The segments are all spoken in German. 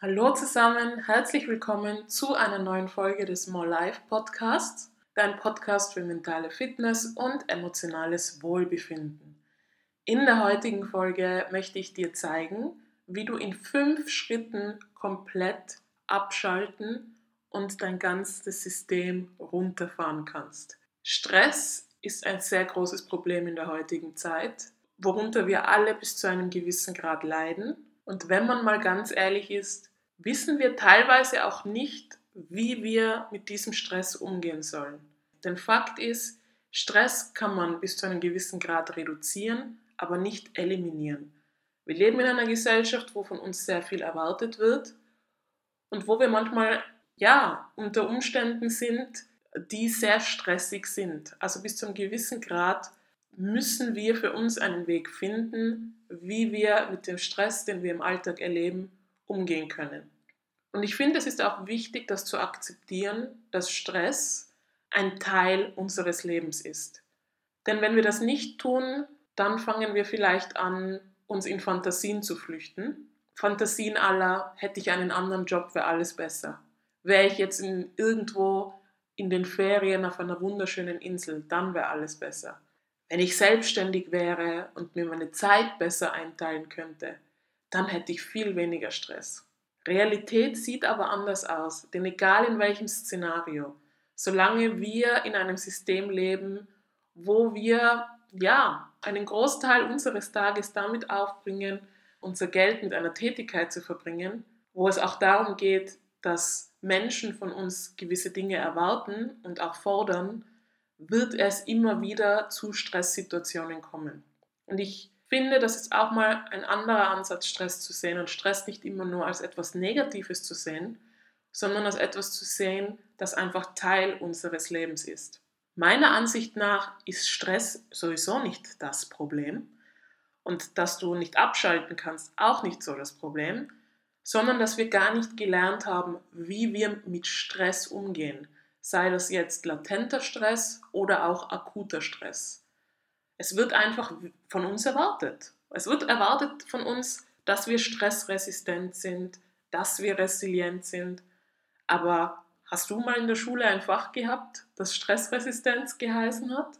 Hallo zusammen, herzlich willkommen zu einer neuen Folge des More Life Podcasts, dein Podcast für mentale Fitness und emotionales Wohlbefinden. In der heutigen Folge möchte ich dir zeigen, wie du in fünf Schritten komplett abschalten und dein ganzes System runterfahren kannst. Stress ist ein sehr großes Problem in der heutigen Zeit, worunter wir alle bis zu einem gewissen Grad leiden. Und wenn man mal ganz ehrlich ist, wissen wir teilweise auch nicht, wie wir mit diesem Stress umgehen sollen. Denn Fakt ist, Stress kann man bis zu einem gewissen Grad reduzieren, aber nicht eliminieren. Wir leben in einer Gesellschaft, wo von uns sehr viel erwartet wird und wo wir manchmal ja unter Umständen sind, die sehr stressig sind. Also bis zu einem gewissen Grad müssen wir für uns einen Weg finden, wie wir mit dem Stress, den wir im Alltag erleben, umgehen können. Und ich finde, es ist auch wichtig, das zu akzeptieren, dass Stress ein Teil unseres Lebens ist. Denn wenn wir das nicht tun, dann fangen wir vielleicht an, uns in Fantasien zu flüchten. Fantasien aller, hätte ich einen anderen Job, wäre alles besser. Wäre ich jetzt in, irgendwo in den Ferien auf einer wunderschönen Insel, dann wäre alles besser. Wenn ich selbstständig wäre und mir meine Zeit besser einteilen könnte, dann hätte ich viel weniger Stress. Realität sieht aber anders aus, denn egal in welchem Szenario, solange wir in einem System leben, wo wir ja einen Großteil unseres Tages damit aufbringen, unser Geld mit einer Tätigkeit zu verbringen, wo es auch darum geht, dass Menschen von uns gewisse Dinge erwarten und auch fordern, wird es immer wieder zu Stresssituationen kommen. Und ich finde, das ist auch mal ein anderer Ansatz, Stress zu sehen und Stress nicht immer nur als etwas Negatives zu sehen, sondern als etwas zu sehen, das einfach Teil unseres Lebens ist. Meiner Ansicht nach ist Stress sowieso nicht das Problem und dass du nicht abschalten kannst, auch nicht so das Problem, sondern dass wir gar nicht gelernt haben, wie wir mit Stress umgehen, sei das jetzt latenter Stress oder auch akuter Stress. Es wird einfach von uns erwartet. Es wird erwartet von uns, dass wir stressresistent sind, dass wir resilient sind. Aber hast du mal in der Schule ein Fach gehabt, das Stressresistenz geheißen hat?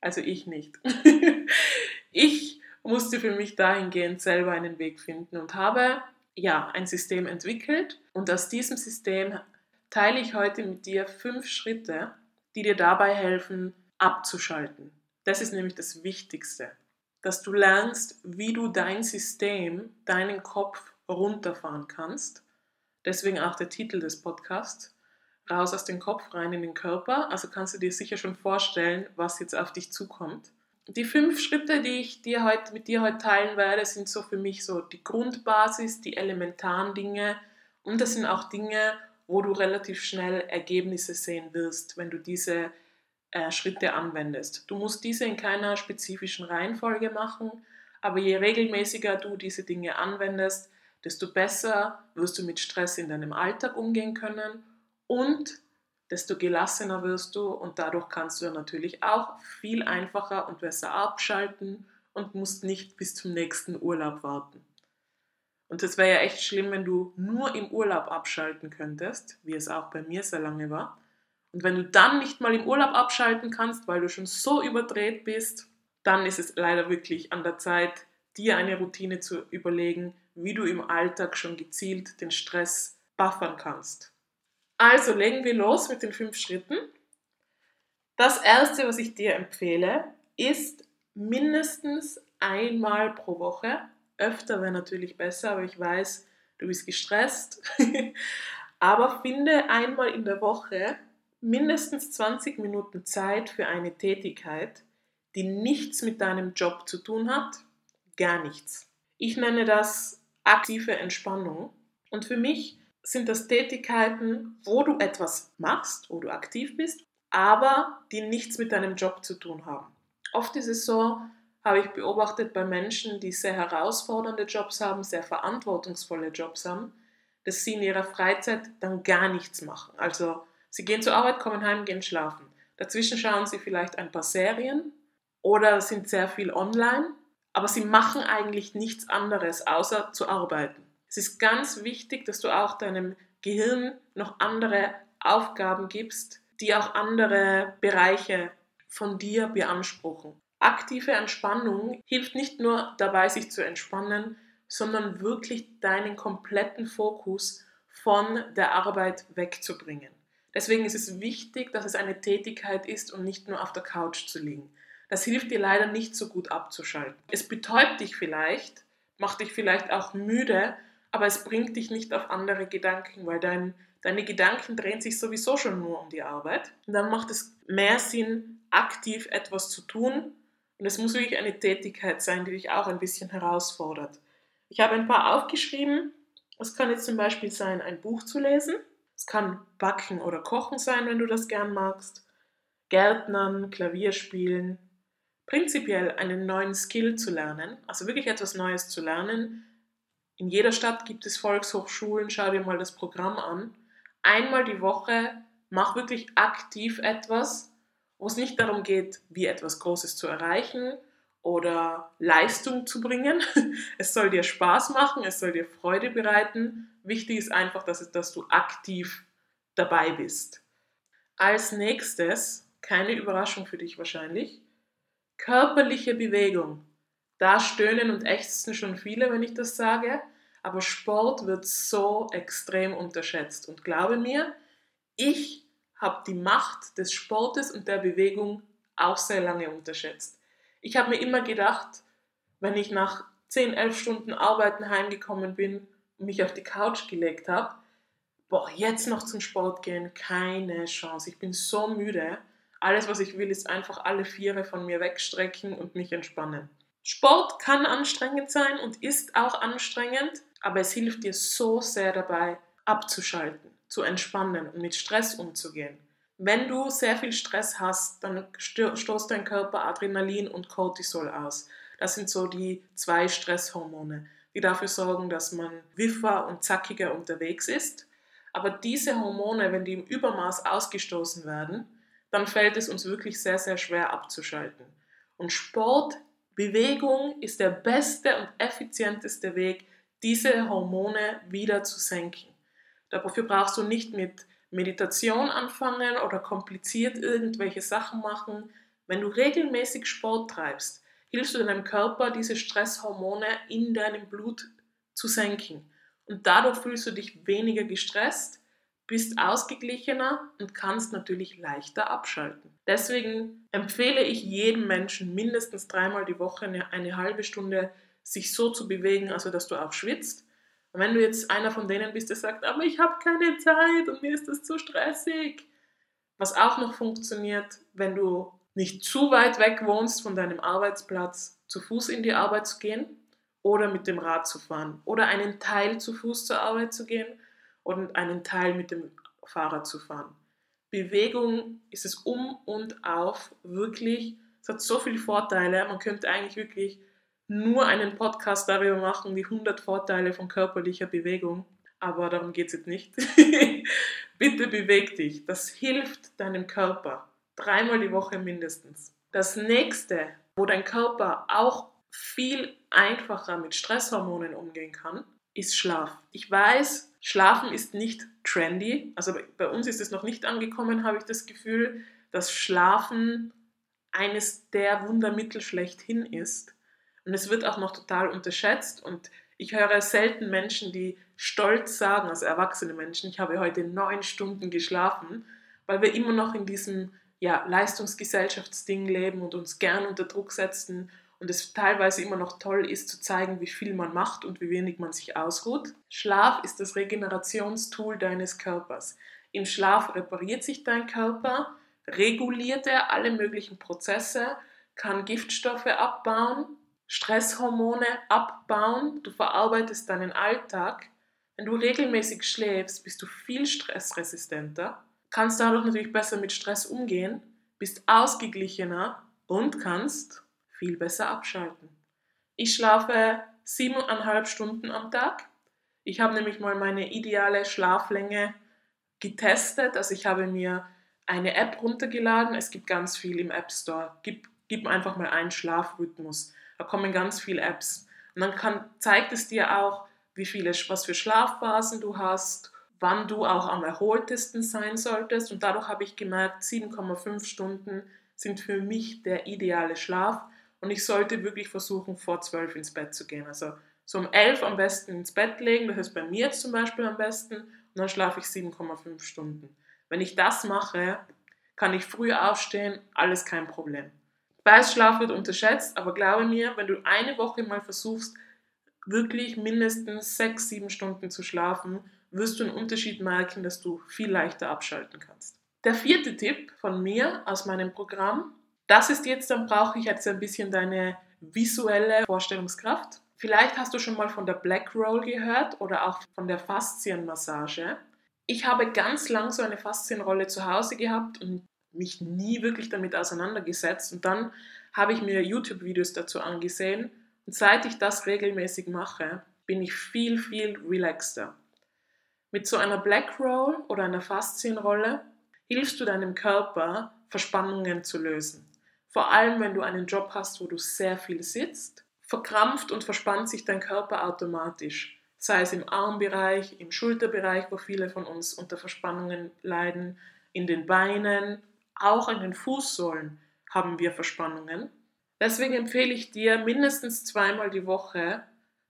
Also ich nicht. ich musste für mich dahingehend selber einen Weg finden und habe ja ein System entwickelt und aus diesem System teile ich heute mit dir fünf Schritte, die dir dabei helfen, abzuschalten. Das ist nämlich das Wichtigste, dass du lernst, wie du dein System, deinen Kopf runterfahren kannst. Deswegen auch der Titel des Podcasts, raus aus dem Kopf, rein in den Körper. Also kannst du dir sicher schon vorstellen, was jetzt auf dich zukommt. Die fünf Schritte, die ich dir heute, mit dir heute teilen werde, sind so für mich so die Grundbasis, die elementaren Dinge und das sind auch Dinge, wo du relativ schnell Ergebnisse sehen wirst, wenn du diese äh, Schritte anwendest. Du musst diese in keiner spezifischen Reihenfolge machen, aber je regelmäßiger du diese Dinge anwendest, desto besser wirst du mit Stress in deinem Alltag umgehen können und desto gelassener wirst du und dadurch kannst du natürlich auch viel einfacher und besser abschalten und musst nicht bis zum nächsten Urlaub warten. Und es wäre ja echt schlimm, wenn du nur im Urlaub abschalten könntest, wie es auch bei mir sehr lange war. Und wenn du dann nicht mal im Urlaub abschalten kannst, weil du schon so überdreht bist, dann ist es leider wirklich an der Zeit, dir eine Routine zu überlegen, wie du im Alltag schon gezielt den Stress buffern kannst. Also legen wir los mit den fünf Schritten. Das erste, was ich dir empfehle, ist mindestens einmal pro Woche. Öfter wäre natürlich besser, aber ich weiß, du bist gestresst. aber finde einmal in der Woche mindestens 20 Minuten Zeit für eine Tätigkeit, die nichts mit deinem Job zu tun hat, gar nichts. Ich nenne das aktive Entspannung und für mich sind das Tätigkeiten, wo du etwas machst, wo du aktiv bist, aber die nichts mit deinem Job zu tun haben. Oft ist es so, habe ich beobachtet bei Menschen, die sehr herausfordernde Jobs haben, sehr verantwortungsvolle Jobs haben, dass sie in ihrer Freizeit dann gar nichts machen. Also Sie gehen zur Arbeit, kommen heim, gehen schlafen. Dazwischen schauen Sie vielleicht ein paar Serien oder sind sehr viel online, aber Sie machen eigentlich nichts anderes, außer zu arbeiten. Es ist ganz wichtig, dass du auch deinem Gehirn noch andere Aufgaben gibst, die auch andere Bereiche von dir beanspruchen. Aktive Entspannung hilft nicht nur dabei, sich zu entspannen, sondern wirklich deinen kompletten Fokus von der Arbeit wegzubringen. Deswegen ist es wichtig, dass es eine Tätigkeit ist und nicht nur auf der Couch zu liegen. Das hilft dir leider nicht so gut abzuschalten. Es betäubt dich vielleicht, macht dich vielleicht auch müde, aber es bringt dich nicht auf andere Gedanken, weil dein, deine Gedanken drehen sich sowieso schon nur um die Arbeit. Und dann macht es mehr Sinn, aktiv etwas zu tun. Und es muss wirklich eine Tätigkeit sein, die dich auch ein bisschen herausfordert. Ich habe ein paar aufgeschrieben. Es kann jetzt zum Beispiel sein, ein Buch zu lesen. Es kann Backen oder Kochen sein, wenn du das gern magst. Gärtnern, Klavier spielen. Prinzipiell einen neuen Skill zu lernen, also wirklich etwas Neues zu lernen. In jeder Stadt gibt es Volkshochschulen, schau dir mal das Programm an. Einmal die Woche mach wirklich aktiv etwas, wo es nicht darum geht, wie etwas Großes zu erreichen oder Leistung zu bringen. Es soll dir Spaß machen, es soll dir Freude bereiten. Wichtig ist einfach, dass, dass du aktiv dabei bist. Als nächstes, keine Überraschung für dich wahrscheinlich, körperliche Bewegung. Da stöhnen und ächzen schon viele, wenn ich das sage, aber Sport wird so extrem unterschätzt. Und glaube mir, ich habe die Macht des Sportes und der Bewegung auch sehr lange unterschätzt. Ich habe mir immer gedacht, wenn ich nach 10, 11 Stunden Arbeiten heimgekommen bin und mich auf die Couch gelegt habe, boah, jetzt noch zum Sport gehen, keine Chance. Ich bin so müde. Alles, was ich will, ist einfach alle Viere von mir wegstrecken und mich entspannen. Sport kann anstrengend sein und ist auch anstrengend, aber es hilft dir so sehr dabei, abzuschalten, zu entspannen und mit Stress umzugehen. Wenn du sehr viel Stress hast, dann stoßt dein Körper Adrenalin und Cortisol aus. Das sind so die zwei Stresshormone, die dafür sorgen, dass man wiffer und zackiger unterwegs ist. Aber diese Hormone, wenn die im Übermaß ausgestoßen werden, dann fällt es uns wirklich sehr, sehr schwer abzuschalten. Und Sport, Bewegung ist der beste und effizienteste Weg, diese Hormone wieder zu senken. Dafür brauchst du nicht mit Meditation anfangen oder kompliziert irgendwelche Sachen machen. Wenn du regelmäßig Sport treibst, hilfst du deinem Körper, diese Stresshormone in deinem Blut zu senken. Und dadurch fühlst du dich weniger gestresst, bist ausgeglichener und kannst natürlich leichter abschalten. Deswegen empfehle ich jedem Menschen mindestens dreimal die Woche eine, eine halbe Stunde sich so zu bewegen, also dass du auch schwitzt und wenn du jetzt einer von denen bist, der sagt, aber ich habe keine Zeit und mir ist das zu stressig, was auch noch funktioniert, wenn du nicht zu weit weg wohnst von deinem Arbeitsplatz, zu Fuß in die Arbeit zu gehen oder mit dem Rad zu fahren oder einen Teil zu Fuß zur Arbeit zu gehen und einen Teil mit dem Fahrrad zu fahren. Bewegung ist es um und auf, wirklich, es hat so viele Vorteile, man könnte eigentlich wirklich nur einen Podcast darüber machen, die 100 Vorteile von körperlicher Bewegung. Aber darum geht es jetzt nicht. Bitte beweg dich. Das hilft deinem Körper. Dreimal die Woche mindestens. Das nächste, wo dein Körper auch viel einfacher mit Stresshormonen umgehen kann, ist Schlaf. Ich weiß, Schlafen ist nicht trendy. Also bei uns ist es noch nicht angekommen, habe ich das Gefühl, dass Schlafen eines der Wundermittel schlechthin ist. Und es wird auch noch total unterschätzt. Und ich höre selten Menschen, die stolz sagen, also erwachsene Menschen, ich habe heute neun Stunden geschlafen, weil wir immer noch in diesem ja, Leistungsgesellschaftsding leben und uns gern unter Druck setzen und es teilweise immer noch toll ist zu zeigen, wie viel man macht und wie wenig man sich ausruht. Schlaf ist das Regenerationstool deines Körpers. Im Schlaf repariert sich dein Körper, reguliert er alle möglichen Prozesse, kann Giftstoffe abbauen Stresshormone abbauen, du verarbeitest deinen Alltag. Wenn du regelmäßig schläfst, bist du viel stressresistenter, kannst dadurch natürlich besser mit Stress umgehen, bist ausgeglichener und kannst viel besser abschalten. Ich schlafe siebeneinhalb Stunden am Tag. Ich habe nämlich mal meine ideale Schlaflänge getestet. Also ich habe mir eine App runtergeladen. Es gibt ganz viel im App Store. Gib, gib einfach mal einen Schlafrhythmus. Da kommen ganz viele Apps. Und dann kann, zeigt es dir auch, wie viele, was für Schlafphasen du hast, wann du auch am erholtesten sein solltest. Und dadurch habe ich gemerkt, 7,5 Stunden sind für mich der ideale Schlaf. Und ich sollte wirklich versuchen, vor 12 ins Bett zu gehen. Also so um 11 am besten ins Bett legen, das ist bei mir zum Beispiel am besten. Und dann schlafe ich 7,5 Stunden. Wenn ich das mache, kann ich früh aufstehen, alles kein Problem. Weiß, Schlaf wird unterschätzt, aber glaube mir, wenn du eine Woche mal versuchst, wirklich mindestens 6, 7 Stunden zu schlafen, wirst du einen Unterschied merken, dass du viel leichter abschalten kannst. Der vierte Tipp von mir aus meinem Programm, das ist jetzt, dann brauche ich jetzt ein bisschen deine visuelle Vorstellungskraft. Vielleicht hast du schon mal von der Black Roll gehört oder auch von der Faszienmassage. Ich habe ganz lang so eine Faszienrolle zu Hause gehabt und mich nie wirklich damit auseinandergesetzt. Und dann habe ich mir YouTube-Videos dazu angesehen. Und seit ich das regelmäßig mache, bin ich viel, viel relaxter. Mit so einer Black Roll oder einer Faszienrolle hilfst du deinem Körper, Verspannungen zu lösen. Vor allem, wenn du einen Job hast, wo du sehr viel sitzt, verkrampft und verspannt sich dein Körper automatisch. Sei es im Armbereich, im Schulterbereich, wo viele von uns unter Verspannungen leiden, in den Beinen, auch in den Fußsohlen haben wir Verspannungen. Deswegen empfehle ich dir mindestens zweimal die Woche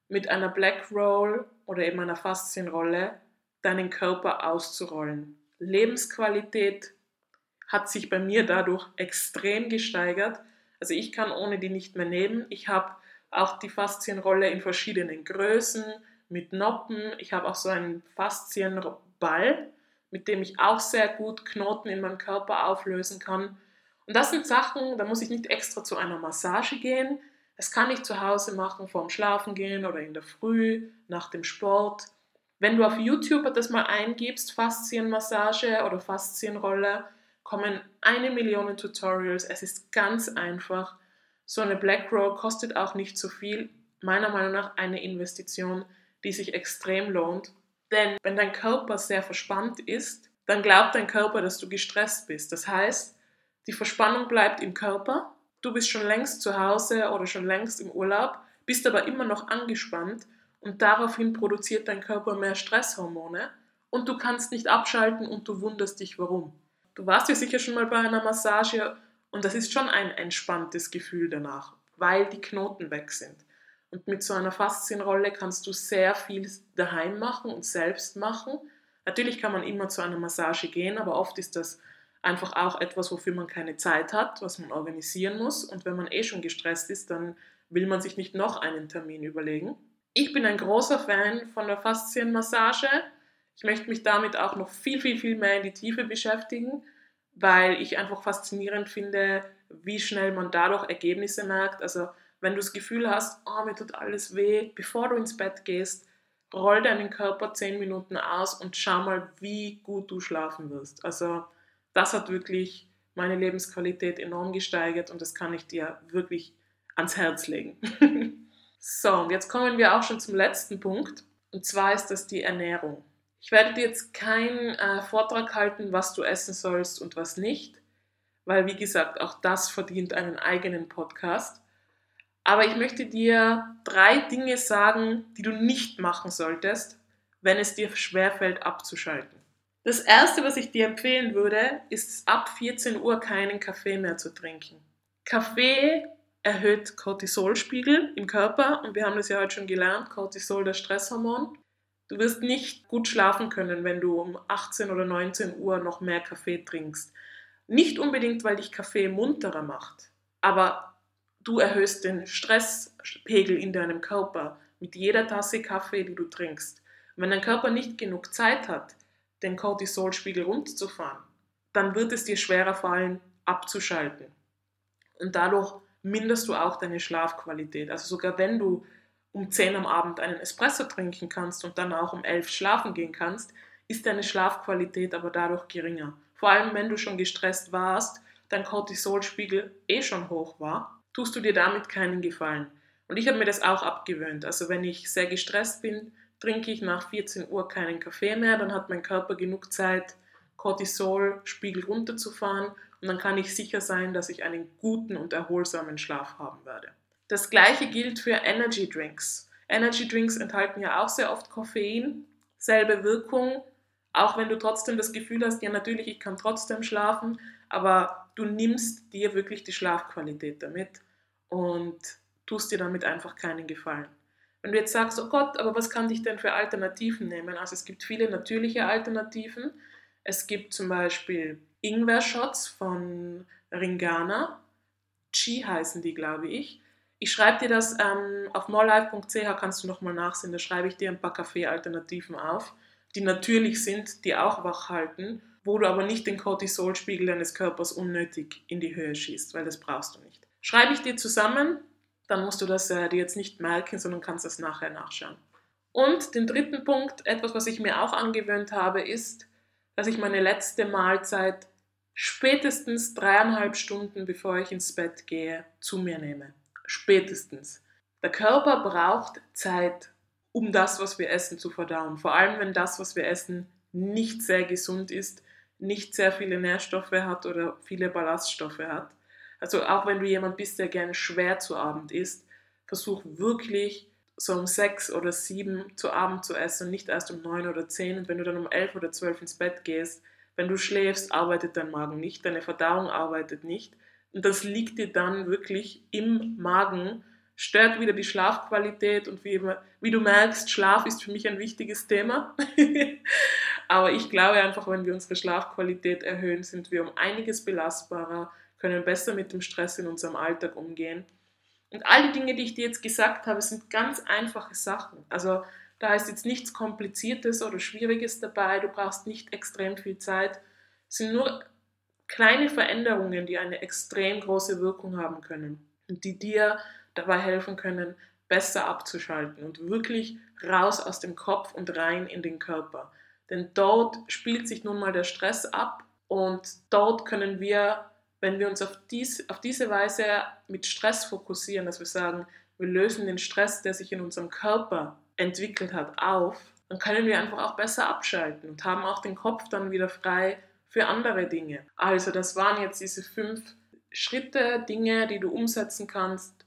mit einer Black Roll oder eben einer Faszienrolle deinen Körper auszurollen. Lebensqualität hat sich bei mir dadurch extrem gesteigert. Also ich kann ohne die nicht mehr leben. Ich habe auch die Faszienrolle in verschiedenen Größen, mit Noppen. Ich habe auch so einen Faszienball, mit dem ich auch sehr gut Knoten in meinem Körper auflösen kann. Und das sind Sachen, da muss ich nicht extra zu einer Massage gehen. Das kann ich zu Hause machen, vorm Schlafen gehen oder in der Früh, nach dem Sport. Wenn du auf YouTube das mal eingibst, Faszienmassage oder Faszienrolle, kommen eine Million Tutorials. Es ist ganz einfach. So eine Black Roll kostet auch nicht so viel. Meiner Meinung nach eine Investition, die sich extrem lohnt. Denn wenn dein Körper sehr verspannt ist, dann glaubt dein Körper, dass du gestresst bist. Das heißt, die Verspannung bleibt im Körper. Du bist schon längst zu Hause oder schon längst im Urlaub, bist aber immer noch angespannt und daraufhin produziert dein Körper mehr Stresshormone und du kannst nicht abschalten und du wunderst dich warum. Du warst ja sicher schon mal bei einer Massage und das ist schon ein entspanntes Gefühl danach, weil die Knoten weg sind. Und mit so einer Faszienrolle kannst du sehr viel daheim machen und selbst machen. Natürlich kann man immer zu einer Massage gehen, aber oft ist das einfach auch etwas, wofür man keine Zeit hat, was man organisieren muss. Und wenn man eh schon gestresst ist, dann will man sich nicht noch einen Termin überlegen. Ich bin ein großer Fan von der Faszienmassage. Ich möchte mich damit auch noch viel, viel, viel mehr in die Tiefe beschäftigen, weil ich einfach faszinierend finde, wie schnell man dadurch Ergebnisse merkt. Also wenn du das Gefühl hast, oh, mir tut alles weh, bevor du ins Bett gehst, roll deinen Körper 10 Minuten aus und schau mal, wie gut du schlafen wirst. Also das hat wirklich meine Lebensqualität enorm gesteigert und das kann ich dir wirklich ans Herz legen. so, und jetzt kommen wir auch schon zum letzten Punkt und zwar ist das die Ernährung. Ich werde dir jetzt keinen äh, Vortrag halten, was du essen sollst und was nicht, weil wie gesagt, auch das verdient einen eigenen Podcast. Aber ich möchte dir drei Dinge sagen, die du nicht machen solltest, wenn es dir schwerfällt abzuschalten. Das erste, was ich dir empfehlen würde, ist ab 14 Uhr keinen Kaffee mehr zu trinken. Kaffee erhöht Cortisolspiegel im Körper und wir haben das ja heute schon gelernt, Cortisol, das Stresshormon. Du wirst nicht gut schlafen können, wenn du um 18 oder 19 Uhr noch mehr Kaffee trinkst. Nicht unbedingt, weil dich Kaffee munterer macht, aber du erhöhst den Stresspegel in deinem Körper mit jeder Tasse Kaffee, die du trinkst. Wenn dein Körper nicht genug Zeit hat, den Cortisolspiegel runterzufahren, dann wird es dir schwerer fallen, abzuschalten. Und dadurch minderst du auch deine Schlafqualität. Also sogar wenn du um 10 am Abend einen Espresso trinken kannst und dann auch um 11 schlafen gehen kannst, ist deine Schlafqualität aber dadurch geringer. Vor allem wenn du schon gestresst warst, dein Cortisolspiegel eh schon hoch war, tust du dir damit keinen Gefallen. Und ich habe mir das auch abgewöhnt. Also wenn ich sehr gestresst bin, trinke ich nach 14 Uhr keinen Kaffee mehr, dann hat mein Körper genug Zeit, Cortisolspiegel runterzufahren und dann kann ich sicher sein, dass ich einen guten und erholsamen Schlaf haben werde. Das gleiche gilt für Energy Drinks. Energy Drinks enthalten ja auch sehr oft Koffein, selbe Wirkung, auch wenn du trotzdem das Gefühl hast, ja natürlich, ich kann trotzdem schlafen, aber du nimmst dir wirklich die Schlafqualität damit und tust dir damit einfach keinen Gefallen. Wenn du jetzt sagst, oh Gott, aber was kann ich denn für Alternativen nehmen? Also es gibt viele natürliche Alternativen. Es gibt zum Beispiel Ingwer-Shots von Ringana. Chi heißen die, glaube ich. Ich schreibe dir das ähm, auf morelife.ch, kannst du nochmal nachsehen, da schreibe ich dir ein paar Kaffee-Alternativen auf, die natürlich sind, die auch wach halten, wo du aber nicht den Cortisolspiegel deines Körpers unnötig in die Höhe schießt, weil das brauchst du nicht. Schreibe ich dir zusammen, dann musst du das äh, dir jetzt nicht merken, sondern kannst das nachher nachschauen. Und den dritten Punkt, etwas, was ich mir auch angewöhnt habe, ist, dass ich meine letzte Mahlzeit spätestens dreieinhalb Stunden, bevor ich ins Bett gehe, zu mir nehme spätestens. Der Körper braucht Zeit, um das, was wir essen, zu verdauen. Vor allem, wenn das, was wir essen, nicht sehr gesund ist, nicht sehr viele Nährstoffe hat oder viele Ballaststoffe hat. Also auch wenn du jemand bist, der gerne schwer zu Abend isst, versuch wirklich so um sechs oder sieben zu Abend zu essen und nicht erst um neun oder zehn. Und wenn du dann um elf oder zwölf ins Bett gehst, wenn du schläfst, arbeitet dein Magen nicht, deine Verdauung arbeitet nicht. Und das liegt dir dann wirklich im Magen, stört wieder die Schlafqualität und wie, wie du merkst, Schlaf ist für mich ein wichtiges Thema. Aber ich glaube einfach, wenn wir unsere Schlafqualität erhöhen, sind wir um einiges belastbarer, können besser mit dem Stress in unserem Alltag umgehen. Und all die Dinge, die ich dir jetzt gesagt habe, sind ganz einfache Sachen. Also da ist jetzt nichts Kompliziertes oder Schwieriges dabei, du brauchst nicht extrem viel Zeit. Es sind nur kleine Veränderungen, die eine extrem große Wirkung haben können und die dir dabei helfen können, besser abzuschalten und wirklich raus aus dem Kopf und rein in den Körper. Denn dort spielt sich nun mal der Stress ab und dort können wir, wenn wir uns auf, dies, auf diese Weise mit Stress fokussieren, dass wir sagen, wir lösen den Stress, der sich in unserem Körper entwickelt hat, auf, dann können wir einfach auch besser abschalten und haben auch den Kopf dann wieder frei für andere Dinge. Also das waren jetzt diese fünf Schritte, Dinge, die du umsetzen kannst,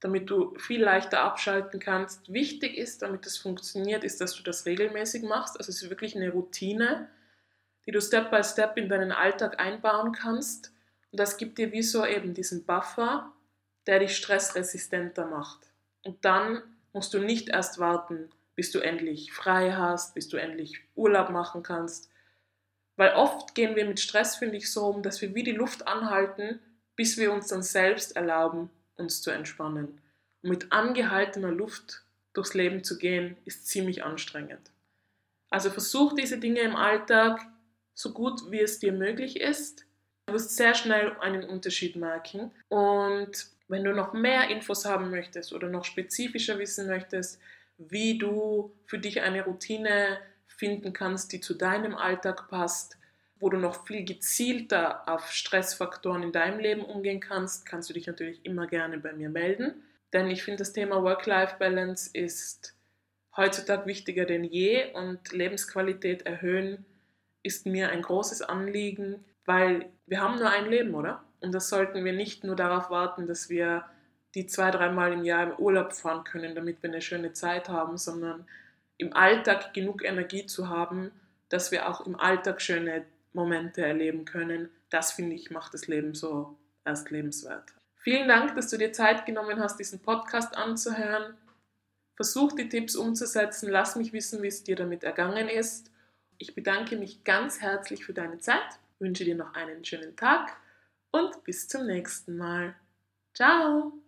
damit du viel leichter abschalten kannst. Wichtig ist, damit das funktioniert, ist, dass du das regelmäßig machst. Also es ist wirklich eine Routine, die du Step by Step in deinen Alltag einbauen kannst. Und das gibt dir wie so eben diesen Buffer, der dich stressresistenter macht. Und dann musst du nicht erst warten, bis du endlich frei hast, bis du endlich Urlaub machen kannst, weil oft gehen wir mit Stress, finde ich, so um, dass wir wie die Luft anhalten, bis wir uns dann selbst erlauben, uns zu entspannen. Und mit angehaltener Luft durchs Leben zu gehen, ist ziemlich anstrengend. Also versuch diese Dinge im Alltag so gut wie es dir möglich ist. Du wirst sehr schnell einen Unterschied merken. Und wenn du noch mehr Infos haben möchtest oder noch spezifischer wissen möchtest, wie du für dich eine Routine finden kannst, die zu deinem Alltag passt, wo du noch viel gezielter auf Stressfaktoren in deinem Leben umgehen kannst, kannst du dich natürlich immer gerne bei mir melden. Denn ich finde, das Thema Work-Life-Balance ist heutzutage wichtiger denn je und Lebensqualität erhöhen ist mir ein großes Anliegen, weil wir haben nur ein Leben, oder? Und das sollten wir nicht nur darauf warten, dass wir die zwei, dreimal im Jahr im Urlaub fahren können, damit wir eine schöne Zeit haben, sondern im Alltag genug Energie zu haben, dass wir auch im Alltag schöne Momente erleben können. Das finde ich macht das Leben so erst lebenswert. Vielen Dank, dass du dir Zeit genommen hast, diesen Podcast anzuhören. Versuch die Tipps umzusetzen. Lass mich wissen, wie es dir damit ergangen ist. Ich bedanke mich ganz herzlich für deine Zeit, wünsche dir noch einen schönen Tag und bis zum nächsten Mal. Ciao!